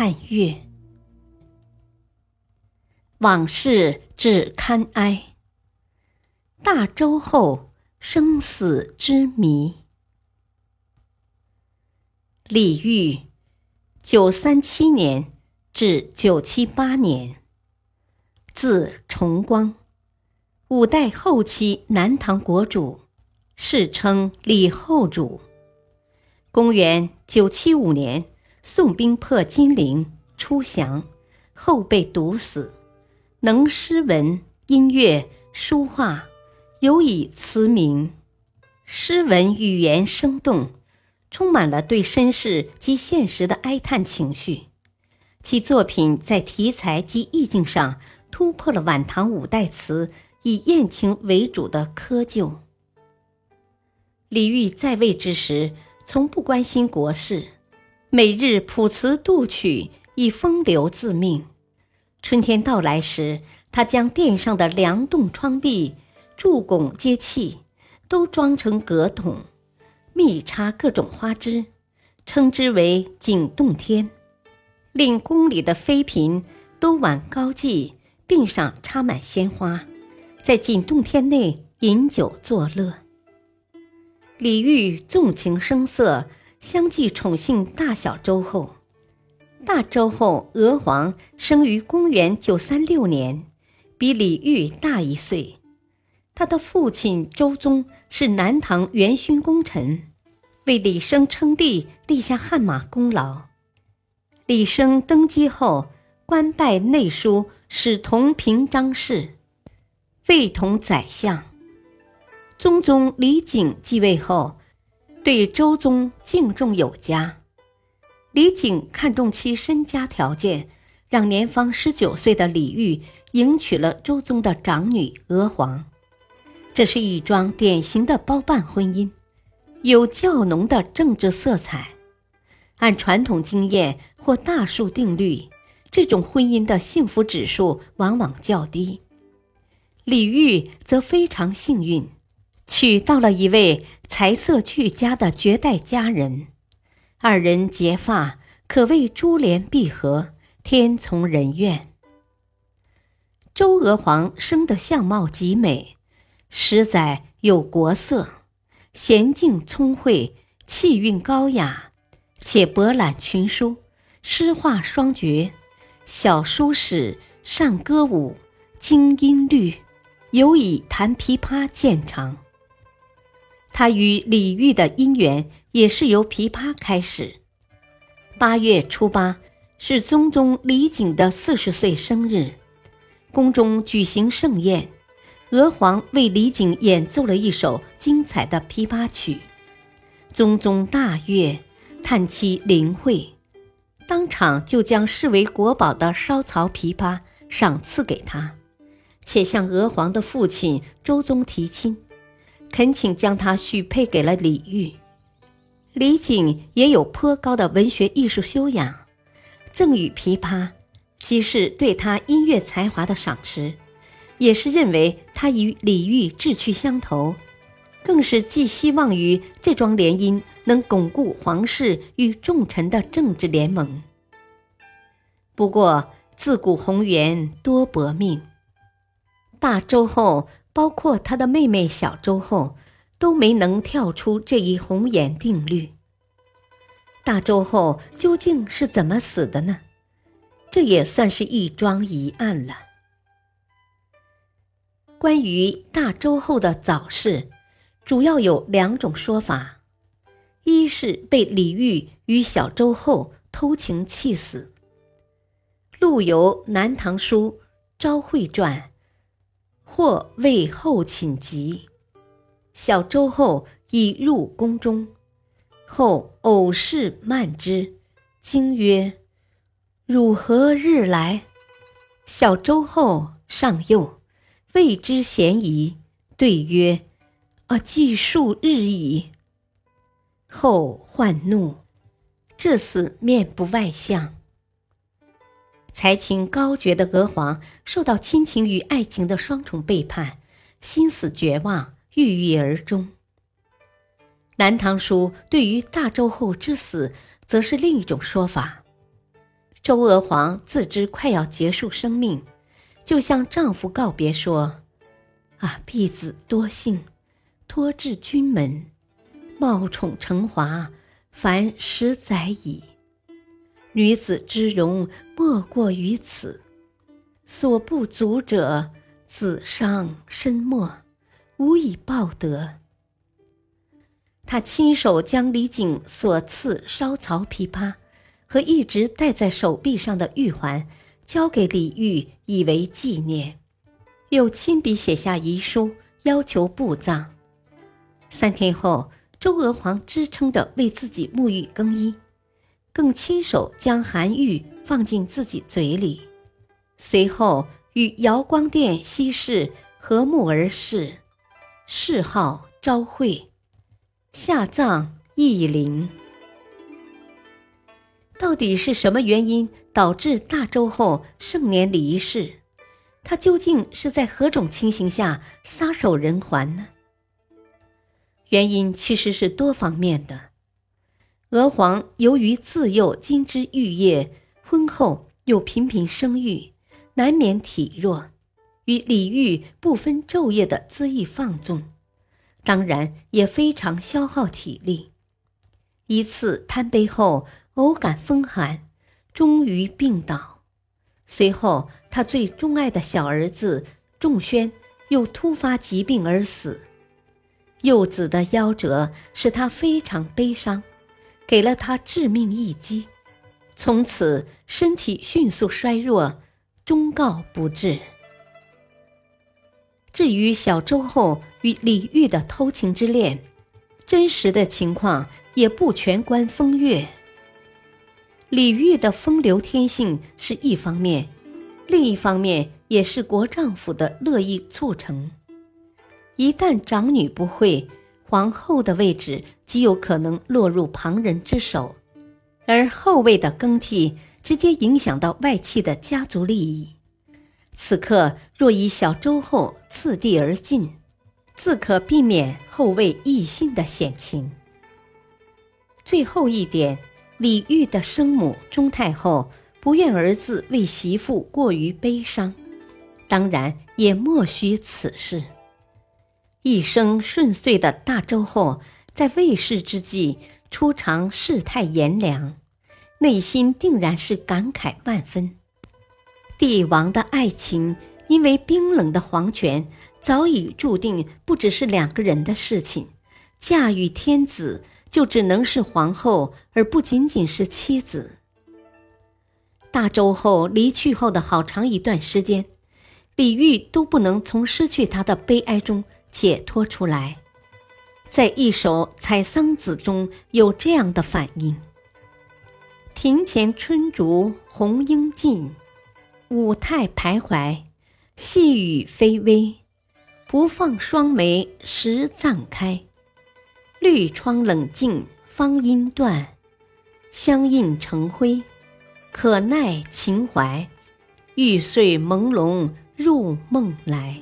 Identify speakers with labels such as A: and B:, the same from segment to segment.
A: 汉乐，往事只堪哀。大周后生死之谜。李煜，九三七年至九七八年，字重光，五代后期南唐国主，世称李后主。公元九七五年。宋兵破金陵，出降后被毒死。能诗文、音乐、书画，尤以词名。诗文语言生动，充满了对身世及现实的哀叹情绪。其作品在题材及意境上突破了晚唐五代词以艳情为主的窠臼。李煜在位之时，从不关心国事。每日朴词度曲，以风流自命。春天到来时，他将殿上的梁栋窗壁、柱拱阶砌都装成阁筒，密插各种花枝，称之为“景洞天”。令宫里的妃嫔都挽高髻，鬓上插满鲜花，在景洞天内饮酒作乐。李煜纵情声色。相继宠幸大小周后，大周后娥皇生于公元九三六年，比李煜大一岁。他的父亲周宗是南唐元勋功臣，为李生称帝立下汗马功劳。李生登基后，官拜内书使同平章事，废同宰相。宗宗李璟继位后。对周宗敬重有加，李璟看重其身家条件，让年方十九岁的李煜迎娶了周宗的长女娥皇。这是一桩典型的包办婚姻，有较浓的政治色彩。按传统经验或大数定律，这种婚姻的幸福指数往往较低。李煜则非常幸运。娶到了一位才色俱佳的绝代佳人，二人结发可谓珠联璧合，天从人愿。周娥皇生得相貌极美，实在有国色，娴静聪慧，气韵高雅，且博览群书，诗画双绝，小书史，善歌舞，精音律，尤以弹琵琶见长。他与李煜的姻缘也是由琵琶开始。八月初八是宗宗李璟的四十岁生日，宫中举行盛宴，娥皇为李璟演奏了一首精彩的琵琶曲，宗宗大悦，叹其灵慧，当场就将视为国宝的烧曹琵琶赏赐给他，且向娥皇的父亲周宗提亲。恳请将他许配给了李煜。李璟也有颇高的文学艺术修养，赠予琵琶，既是对他音乐才华的赏识，也是认为他与李煜志趣相投，更是寄希望于这桩联姻能巩固皇室与重臣的政治联盟。不过，自古红颜多薄命，大周后。包括他的妹妹小周后，都没能跳出这一红颜定律。大周后究竟是怎么死的呢？这也算是一桩疑案了。关于大周后的早逝，主要有两种说法：一是被李煜与小周后偷情气死。陆游《南唐书·昭惠传》。或为后寝疾，小周后已入宫中，后偶事慢之，惊曰：“汝何日来？”小周后上右，未知嫌疑，对曰：“啊，计数日矣。”后患怒，至死面不外相。才情高绝的娥皇受到亲情与爱情的双重背叛，心死绝望，郁郁而终。《南唐书》对于大周后之死，则是另一种说法。周娥皇自知快要结束生命，就向丈夫告别说：“啊，婢子多幸，托至君门，冒宠成华，凡十载矣。女子之容，莫过于此。所不足者，子伤身没，无以报德。”他亲手将李璟所赐烧曹琵琶。和一直戴在手臂上的玉环，交给李煜以为纪念，又亲笔写下遗书，要求布葬。三天后，周娥皇支撑着为自己沐浴更衣，更亲手将韩玉放进自己嘴里，随后与瑶光殿西侍和睦而逝，谥号昭惠，下葬义陵。到底是什么原因导致大周后盛年离世？他究竟是在何种情形下撒手人寰呢？原因其实是多方面的。娥皇由于自幼金枝玉叶，婚后又频频生育，难免体弱，与李煜不分昼夜的恣意放纵，当然也非常消耗体力。一次贪杯后。偶感风寒，终于病倒。随后，他最钟爱的小儿子仲宣又突发疾病而死。幼子的夭折使他非常悲伤，给了他致命一击，从此身体迅速衰弱，终告不治。至于小周后与李煜的偷情之恋，真实的情况也不全关风月。李煜的风流天性是一方面，另一方面也是国丈夫的乐意促成。一旦长女不会，皇后的位置极有可能落入旁人之手，而后位的更替直接影响到外戚的家族利益。此刻若以小周后次第而进，自可避免后位异姓的险情。最后一点。李煜的生母钟太后不愿儿子为媳妇过于悲伤，当然也莫须此事。一生顺遂的大周后，在未逝之际初尝世态炎凉，内心定然是感慨万分。帝王的爱情，因为冰冷的皇权，早已注定不只是两个人的事情，驾驭天子。就只能是皇后，而不仅仅是妻子。大周后离去后的好长一段时间，李煜都不能从失去她的悲哀中解脱出来。在一首《采桑子》中有这样的反应：“庭前春竹红英尽，舞态徘徊，细雨霏微，不放双眉时暂开。”绿窗冷静芳音断，香印成灰，可奈情怀，玉碎朦胧入梦来。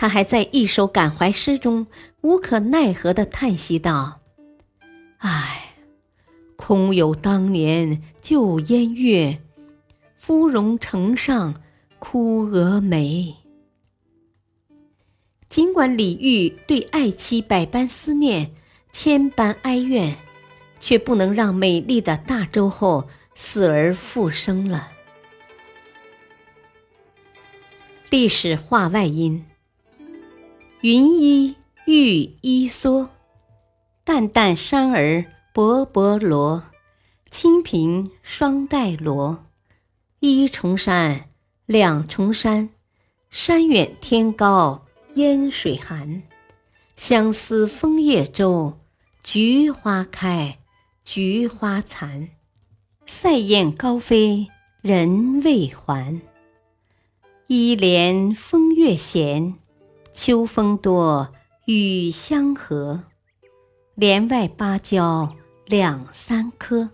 A: 他还在一首感怀诗中无可奈何地叹息道：“唉，空有当年旧烟月，芙蓉城上哭蛾眉。”尽管李煜对爱妻百般思念、千般哀怨，却不能让美丽的大周后死而复生了。历史话外音：云衣玉衣蓑，淡淡衫儿薄薄罗，清平双带罗。一重山，两重山，山远天高。烟水寒，相思枫叶洲。菊花开，菊花残。塞雁高飞人未还。一帘风月闲，秋风多雨相和。帘外芭蕉两三棵，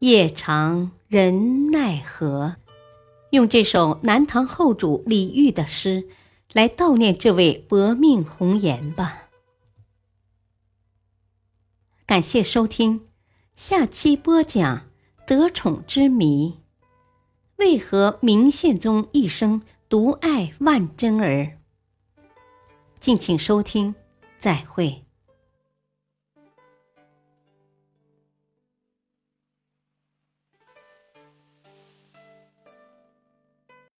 A: 夜长人奈何？用这首南唐后主李煜的诗来悼念这位薄命红颜吧。感谢收听，下期播讲得宠之谜。为何明宪宗一生独爱万贞儿？敬请收听，再会。